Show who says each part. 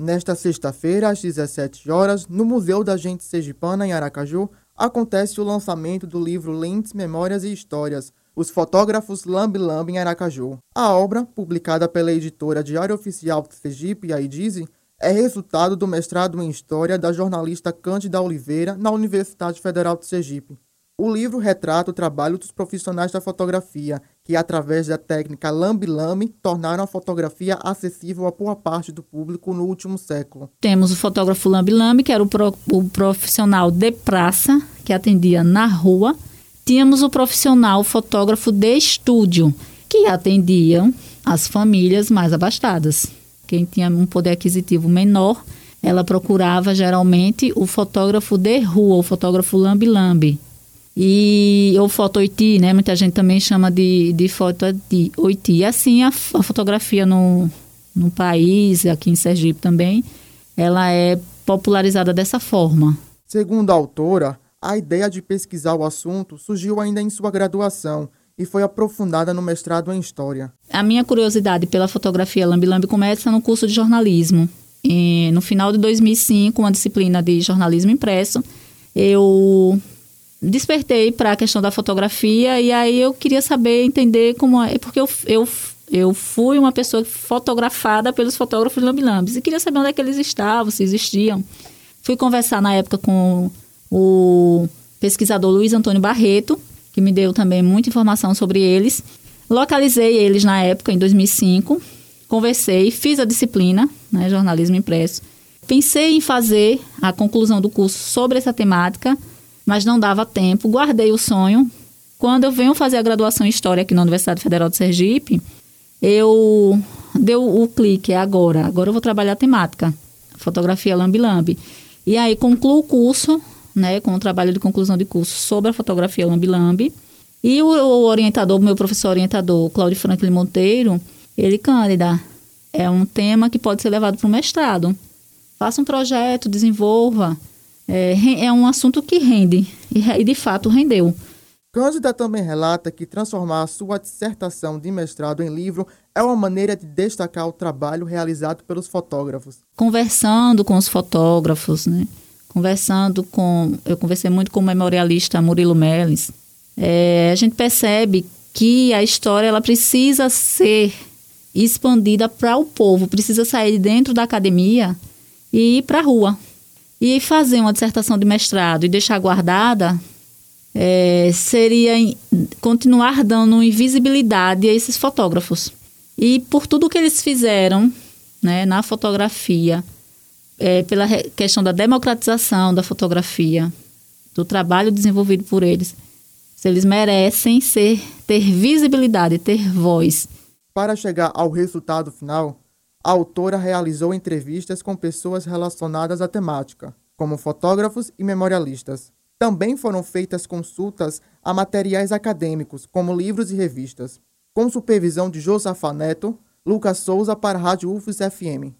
Speaker 1: Nesta sexta-feira, às 17 horas, no Museu da Gente Sergipana, em Aracaju, acontece o lançamento do livro Lentes, Memórias e Histórias, Os Fotógrafos Lambi Lambi em Aracaju. A obra, publicada pela editora Diário Oficial de Sergipe, a IDIZE, é resultado do mestrado em História da jornalista Cândida Oliveira na Universidade Federal de Sergipe. O livro retrata o trabalho dos profissionais da fotografia, que, através da técnica lambi-lambi, tornaram a fotografia acessível a boa parte do público no último século.
Speaker 2: Temos o fotógrafo lambi-lambi, que era o, pro, o profissional de praça, que atendia na rua. Tínhamos o profissional fotógrafo de estúdio, que atendiam as famílias mais abastadas. Quem tinha um poder aquisitivo menor, ela procurava geralmente o fotógrafo de rua, o fotógrafo lambi-lambi e ou foto oiti, né? Muita gente também chama de, de foto oiti. E assim a, a, fotografia no, no país, aqui em Sergipe também, ela é popularizada dessa forma.
Speaker 1: Segundo a autora, a ideia de pesquisar o assunto surgiu ainda em sua graduação e foi aprofundada no mestrado em História.
Speaker 2: A minha curiosidade pela fotografia Lambi Lambi começa no curso de jornalismo. E no final de 2005, uma disciplina de jornalismo impresso, eu despertei para a questão da fotografia e aí eu queria saber, entender como é, porque eu, eu, eu fui uma pessoa fotografada pelos fotógrafos lambilambes e queria saber onde é que eles estavam, se existiam. Fui conversar na época com o pesquisador Luiz Antônio Barreto, que me deu também muita informação sobre eles. Localizei eles na época, em 2005, conversei, fiz a disciplina, né, jornalismo impresso. Pensei em fazer a conclusão do curso sobre essa temática, mas não dava tempo. Guardei o sonho. Quando eu venho fazer a graduação em História aqui na Universidade Federal de Sergipe, eu deu o clique, é agora. Agora eu vou trabalhar a temática, fotografia lambi-lambi. E aí concluo o curso, né, com o trabalho de conclusão de curso sobre a fotografia lambi-lambi. E o, o orientador, meu professor orientador, Cláudio Franklin Monteiro, ele, Cândida, é um tema que pode ser levado para o mestrado. Faça um projeto, desenvolva é, é um assunto que rende, e de fato rendeu.
Speaker 1: Cândida também relata que transformar a sua dissertação de mestrado em livro é uma maneira de destacar o trabalho realizado pelos fotógrafos.
Speaker 2: Conversando com os fotógrafos, né? Conversando com. Eu conversei muito com o memorialista Murilo Meles. É, a gente percebe que a história ela precisa ser expandida para o povo, precisa sair de dentro da academia e ir para a rua. E fazer uma dissertação de mestrado e deixar guardada é, seria continuar dando invisibilidade a esses fotógrafos. E por tudo que eles fizeram né, na fotografia, é, pela questão da democratização da fotografia, do trabalho desenvolvido por eles, eles merecem ser ter visibilidade, ter voz.
Speaker 1: Para chegar ao resultado final, a autora realizou entrevistas com pessoas relacionadas à temática, como fotógrafos e memorialistas. Também foram feitas consultas a materiais acadêmicos, como livros e revistas, com supervisão de Josafa Neto, Lucas Souza para a Rádio UFOS FM.